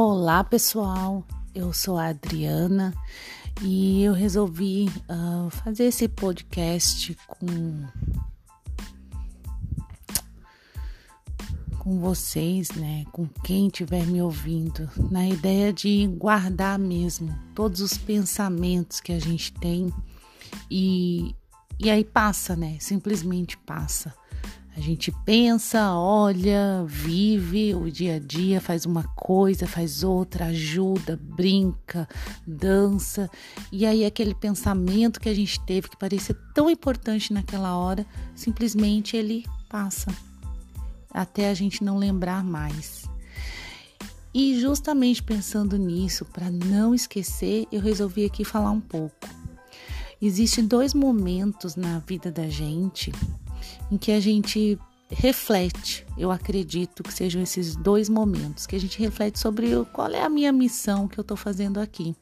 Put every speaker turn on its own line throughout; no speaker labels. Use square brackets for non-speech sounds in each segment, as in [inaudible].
Olá pessoal, eu sou a Adriana e eu resolvi uh, fazer esse podcast com com vocês, né, com quem estiver me ouvindo, na ideia de guardar mesmo todos os pensamentos que a gente tem e e aí passa, né? Simplesmente passa. A gente pensa, olha, vive o dia a dia, faz uma coisa, faz outra, ajuda, brinca, dança. E aí aquele pensamento que a gente teve que parecia tão importante naquela hora, simplesmente ele passa. Até a gente não lembrar mais. E justamente pensando nisso, para não esquecer, eu resolvi aqui falar um pouco. Existem dois momentos na vida da gente em que a gente reflete. Eu acredito que sejam esses dois momentos que a gente reflete sobre qual é a minha missão que eu estou fazendo aqui.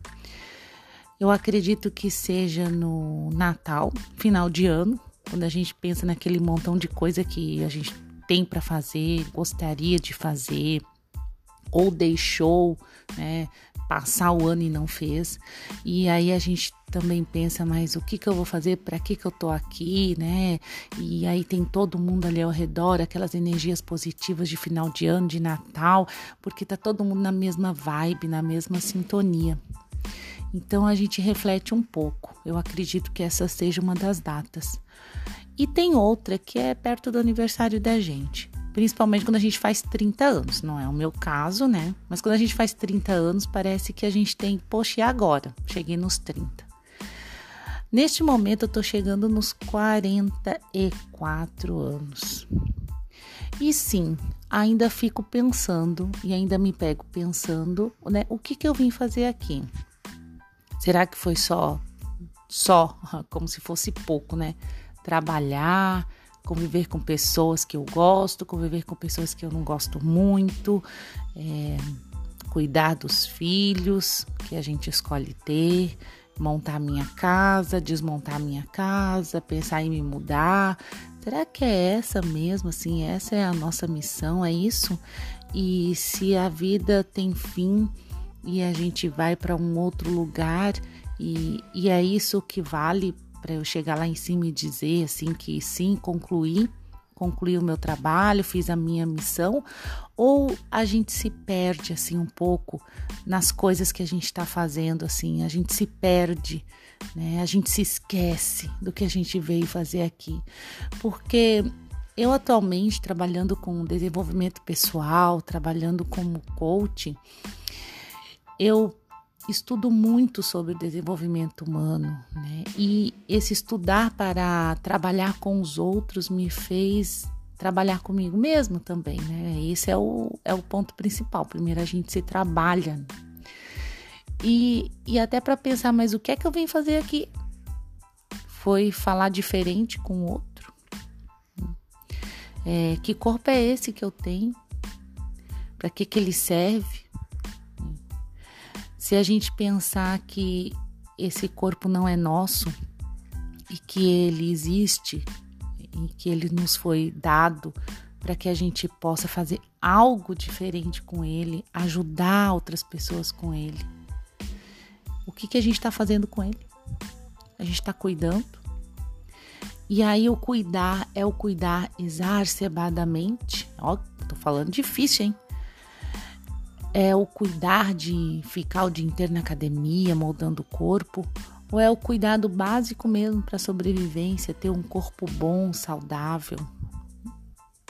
Eu acredito que seja no Natal, final de ano, quando a gente pensa naquele montão de coisa que a gente tem para fazer, gostaria de fazer, ou deixou, né, passar o ano e não fez. E aí a gente também pensa, mas o que que eu vou fazer? Para que que eu tô aqui, né? E aí tem todo mundo ali ao redor, aquelas energias positivas de final de ano, de Natal, porque tá todo mundo na mesma vibe, na mesma sintonia. Então a gente reflete um pouco. Eu acredito que essa seja uma das datas. E tem outra que é perto do aniversário da gente principalmente quando a gente faz 30 anos. Não é o meu caso, né? Mas quando a gente faz 30 anos, parece que a gente tem, poxa, e agora? Cheguei nos 30. Neste momento, eu tô chegando nos 44 anos. E sim, ainda fico pensando e ainda me pego pensando, né? O que que eu vim fazer aqui? Será que foi só, só, [laughs] como se fosse pouco, né? Trabalhar, conviver com pessoas que eu gosto, conviver com pessoas que eu não gosto muito, é, cuidar dos filhos que a gente escolhe ter, montar minha casa, desmontar minha casa, pensar em me mudar. Será que é essa mesmo? Assim, essa é a nossa missão, é isso? E se a vida tem fim e a gente vai para um outro lugar e, e é isso que vale para eu chegar lá em cima e dizer assim que sim, concluí, concluí o meu trabalho, fiz a minha missão, ou a gente se perde assim um pouco nas coisas que a gente está fazendo, assim, a gente se perde, né? A gente se esquece do que a gente veio fazer aqui, porque eu atualmente trabalhando com desenvolvimento pessoal, trabalhando como coach, eu estudo muito sobre o desenvolvimento humano, né? E esse estudar para trabalhar com os outros me fez trabalhar comigo mesmo também, né? Esse é o, é o ponto principal. Primeiro a gente se trabalha. E, e até para pensar, mas o que é que eu vim fazer aqui? Foi falar diferente com o outro? É, que corpo é esse que eu tenho? Para que, que ele serve? Se a gente pensar que esse corpo não é nosso e que ele existe e que ele nos foi dado para que a gente possa fazer algo diferente com ele, ajudar outras pessoas com ele. O que, que a gente está fazendo com ele? A gente está cuidando. E aí o cuidar é o cuidar exacerbadamente. Ó, tô falando difícil, hein? É o cuidar de ficar o dia inteiro na academia, moldando o corpo? Ou é o cuidado básico mesmo para sobrevivência, ter um corpo bom, saudável?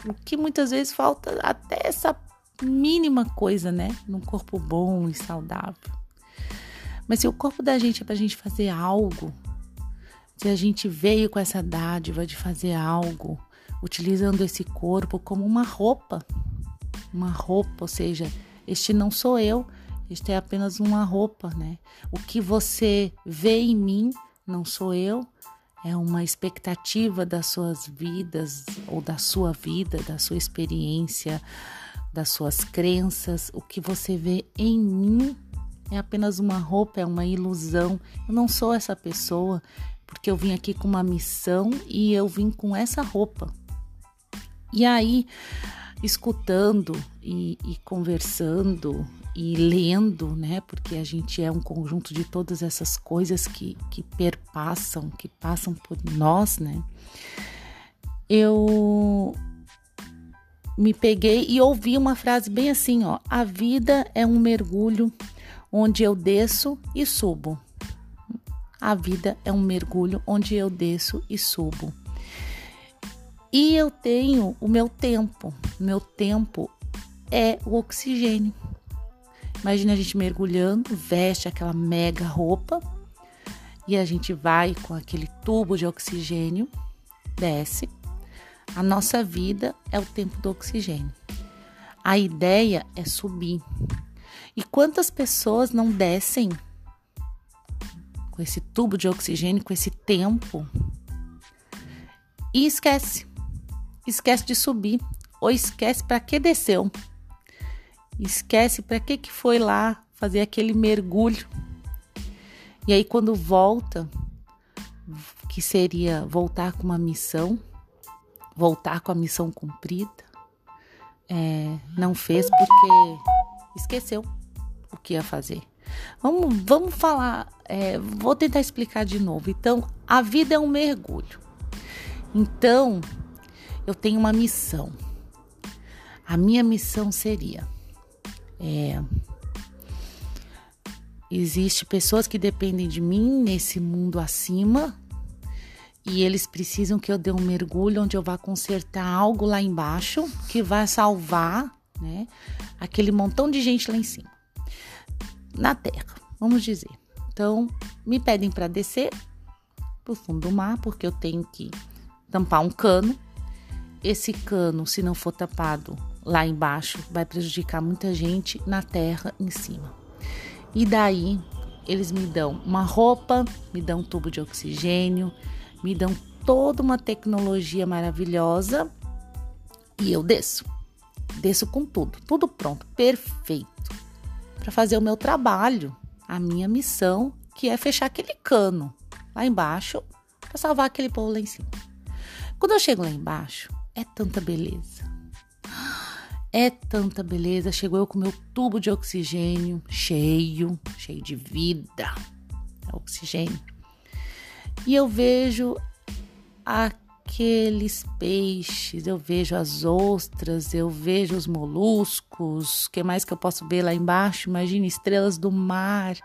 O que muitas vezes falta até essa mínima coisa, né? Num corpo bom e saudável. Mas se o corpo da gente é para a gente fazer algo, se a gente veio com essa dádiva de fazer algo, utilizando esse corpo como uma roupa, uma roupa, ou seja, este não sou eu, este é apenas uma roupa, né? O que você vê em mim não sou eu, é uma expectativa das suas vidas ou da sua vida, da sua experiência, das suas crenças. O que você vê em mim é apenas uma roupa, é uma ilusão. Eu não sou essa pessoa porque eu vim aqui com uma missão e eu vim com essa roupa. E aí escutando e, e conversando e lendo, né? Porque a gente é um conjunto de todas essas coisas que, que perpassam, que passam por nós, né? Eu me peguei e ouvi uma frase bem assim, ó: a vida é um mergulho onde eu desço e subo. A vida é um mergulho onde eu desço e subo. E eu tenho o meu tempo. Meu tempo é o oxigênio. Imagina a gente mergulhando, veste aquela mega roupa e a gente vai com aquele tubo de oxigênio, desce. A nossa vida é o tempo do oxigênio. A ideia é subir. E quantas pessoas não descem com esse tubo de oxigênio, com esse tempo e esquece? Esquece de subir ou esquece para que desceu? Esquece para que que foi lá fazer aquele mergulho. E aí quando volta, que seria voltar com uma missão, voltar com a missão cumprida, é, não fez porque esqueceu o que ia fazer. Vamos, vamos falar, é, vou tentar explicar de novo. Então, a vida é um mergulho. Então, eu tenho uma missão. A minha missão seria é, existe pessoas que dependem de mim nesse mundo acima e eles precisam que eu dê um mergulho onde eu vá consertar algo lá embaixo que vai salvar, né, aquele montão de gente lá em cima, na Terra, vamos dizer. Então, me pedem para descer pro fundo do mar porque eu tenho que tampar um cano. Esse cano, se não for tapado, lá embaixo vai prejudicar muita gente na terra em cima. E daí eles me dão uma roupa, me dão um tubo de oxigênio, me dão toda uma tecnologia maravilhosa e eu desço. Desço com tudo, tudo pronto, perfeito, para fazer o meu trabalho, a minha missão, que é fechar aquele cano lá embaixo para salvar aquele povo lá em cima. Quando eu chego lá embaixo, é tanta beleza, é tanta beleza. Chegou eu com meu tubo de oxigênio cheio, cheio de vida. É oxigênio. E eu vejo a aqueles peixes, eu vejo as ostras, eu vejo os moluscos, o que mais que eu posso ver lá embaixo? Imagine estrelas do mar,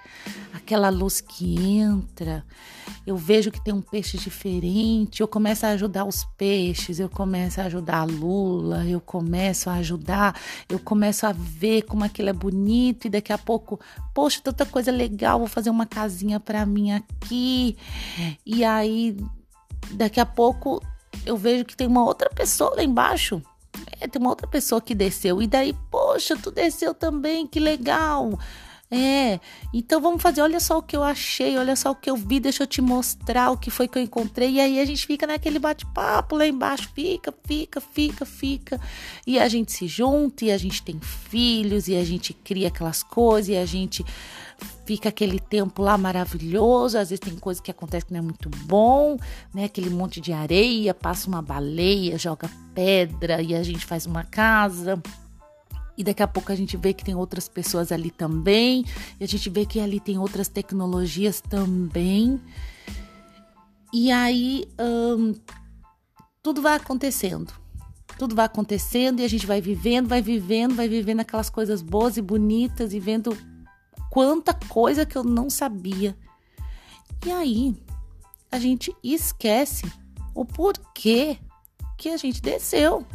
aquela luz que entra. Eu vejo que tem um peixe diferente, eu começo a ajudar os peixes, eu começo a ajudar a lula, eu começo a ajudar, eu começo a ver como aquilo é bonito e daqui a pouco, poxa, tanta coisa legal, vou fazer uma casinha para mim aqui. E aí daqui a pouco eu vejo que tem uma outra pessoa lá embaixo. É, tem uma outra pessoa que desceu. E daí, poxa, tu desceu também, que legal. É, então vamos fazer. Olha só o que eu achei, olha só o que eu vi, deixa eu te mostrar o que foi que eu encontrei. E aí a gente fica naquele bate-papo lá embaixo, fica, fica, fica, fica. E a gente se junta, e a gente tem filhos, e a gente cria aquelas coisas, e a gente fica aquele tempo lá maravilhoso. Às vezes tem coisa que acontece que não é muito bom, né? Aquele monte de areia, passa uma baleia, joga pedra e a gente faz uma casa. E daqui a pouco a gente vê que tem outras pessoas ali também, e a gente vê que ali tem outras tecnologias também. E aí hum, tudo vai acontecendo. Tudo vai acontecendo e a gente vai vivendo, vai vivendo, vai vivendo aquelas coisas boas e bonitas e vendo quanta coisa que eu não sabia. E aí, a gente esquece o porquê que a gente desceu.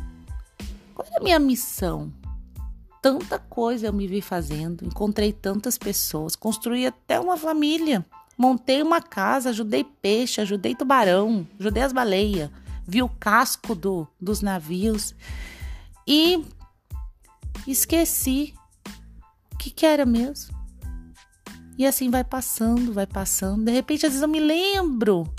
Qual é a minha missão? Tanta coisa eu me vi fazendo, encontrei tantas pessoas, construí até uma família, montei uma casa, ajudei peixe, ajudei tubarão, ajudei as baleias, vi o casco do, dos navios e esqueci o que, que era mesmo. E assim vai passando, vai passando. De repente, às vezes eu me lembro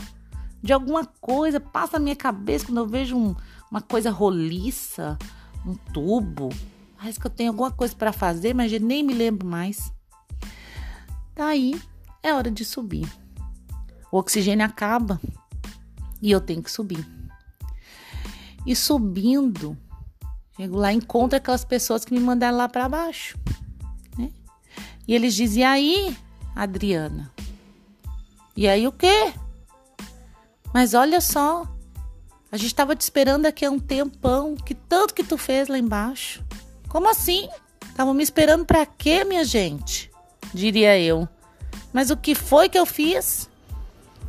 de alguma coisa, passa na minha cabeça quando eu vejo um, uma coisa roliça, um tubo. Parece que eu tenho alguma coisa para fazer, mas eu nem me lembro mais. Daí é hora de subir. O oxigênio acaba e eu tenho que subir. E subindo, Chego lá encontro aquelas pessoas que me mandaram lá para baixo. Né? E eles dizem: e aí, Adriana? E aí o quê? Mas olha só, a gente estava te esperando aqui há um tempão, que tanto que tu fez lá embaixo. Como assim? Estavam me esperando para quê, minha gente? Diria eu. Mas o que foi que eu fiz?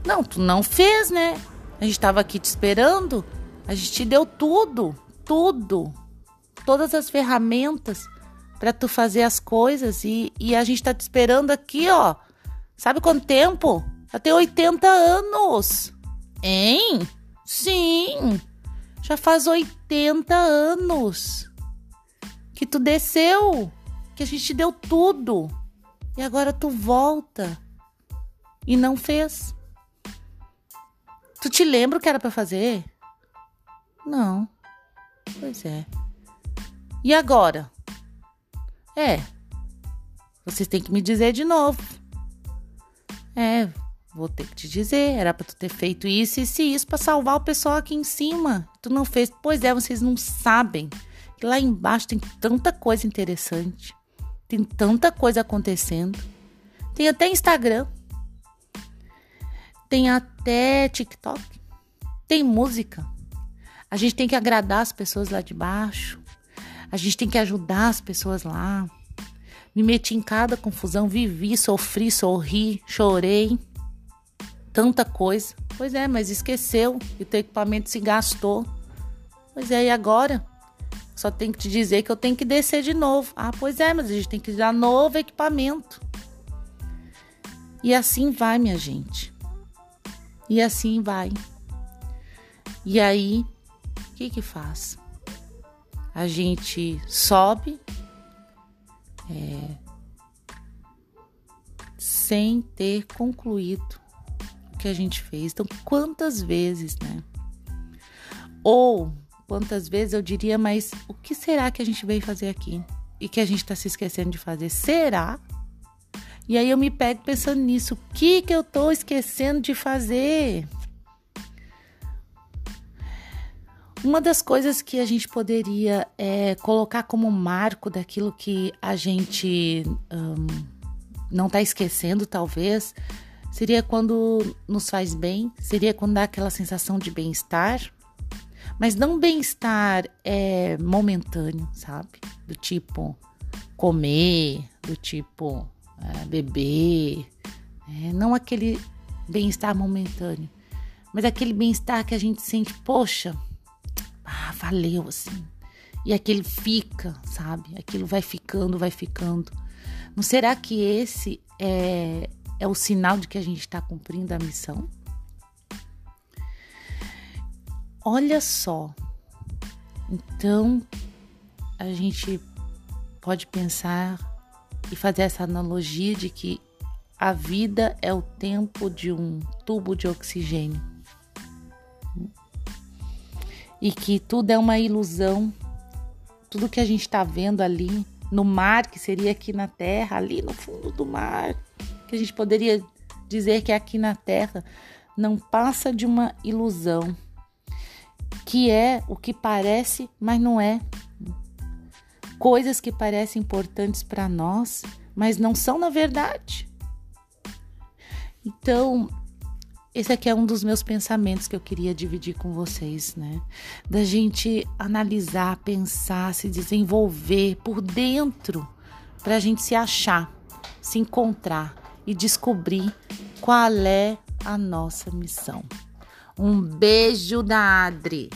Não, tu não fez, né? A gente estava aqui te esperando. A gente te deu tudo, tudo. Todas as ferramentas para tu fazer as coisas e, e a gente tá te esperando aqui, ó. Sabe quanto tempo? Já tem 80 anos. Hein? Sim. Já faz 80 anos que tu desceu, que a gente te deu tudo. E agora tu volta e não fez. Tu te lembra o que era para fazer? Não. Pois é. E agora? É. Vocês têm que me dizer de novo. É, vou ter que te dizer. Era para tu ter feito isso, e isso para salvar o pessoal aqui em cima. Tu não fez. Pois é, vocês não sabem que lá embaixo tem tanta coisa interessante. Tem tanta coisa acontecendo. Tem até Instagram. Tem até TikTok. Tem música. A gente tem que agradar as pessoas lá de baixo. A gente tem que ajudar as pessoas lá. Me meti em cada confusão, vivi, sofri, sorri, chorei. Tanta coisa. Pois é, mas esqueceu e o teu equipamento se gastou. Pois é, e agora? Só tem que te dizer que eu tenho que descer de novo. Ah, pois é, mas a gente tem que dar novo equipamento. E assim vai, minha gente. E assim vai. E aí, o que que faz? A gente sobe é, sem ter concluído o que a gente fez. Então, quantas vezes, né? Ou quantas vezes eu diria, mas o que será que a gente veio fazer aqui? E que a gente está se esquecendo de fazer? Será? E aí eu me pego pensando nisso. O que, que eu estou esquecendo de fazer? Uma das coisas que a gente poderia é, colocar como marco daquilo que a gente um, não está esquecendo, talvez, seria quando nos faz bem, seria quando dá aquela sensação de bem-estar, mas não bem-estar é momentâneo, sabe? Do tipo comer, do tipo é, beber, é, não aquele bem-estar momentâneo, mas aquele bem-estar que a gente sente, poxa, valeu assim. E aquele fica, sabe? Aquilo vai ficando, vai ficando. Não será que esse é, é o sinal de que a gente está cumprindo a missão? Olha só. Então, a gente pode pensar e fazer essa analogia de que a vida é o tempo de um tubo de oxigênio. E que tudo é uma ilusão. Tudo que a gente está vendo ali no mar, que seria aqui na terra, ali no fundo do mar, que a gente poderia dizer que é aqui na terra, não passa de uma ilusão que é o que parece, mas não é. Coisas que parecem importantes para nós, mas não são na verdade. Então, esse aqui é um dos meus pensamentos que eu queria dividir com vocês, né? Da gente analisar, pensar, se desenvolver por dentro, para a gente se achar, se encontrar e descobrir qual é a nossa missão. Um beijo da Adri.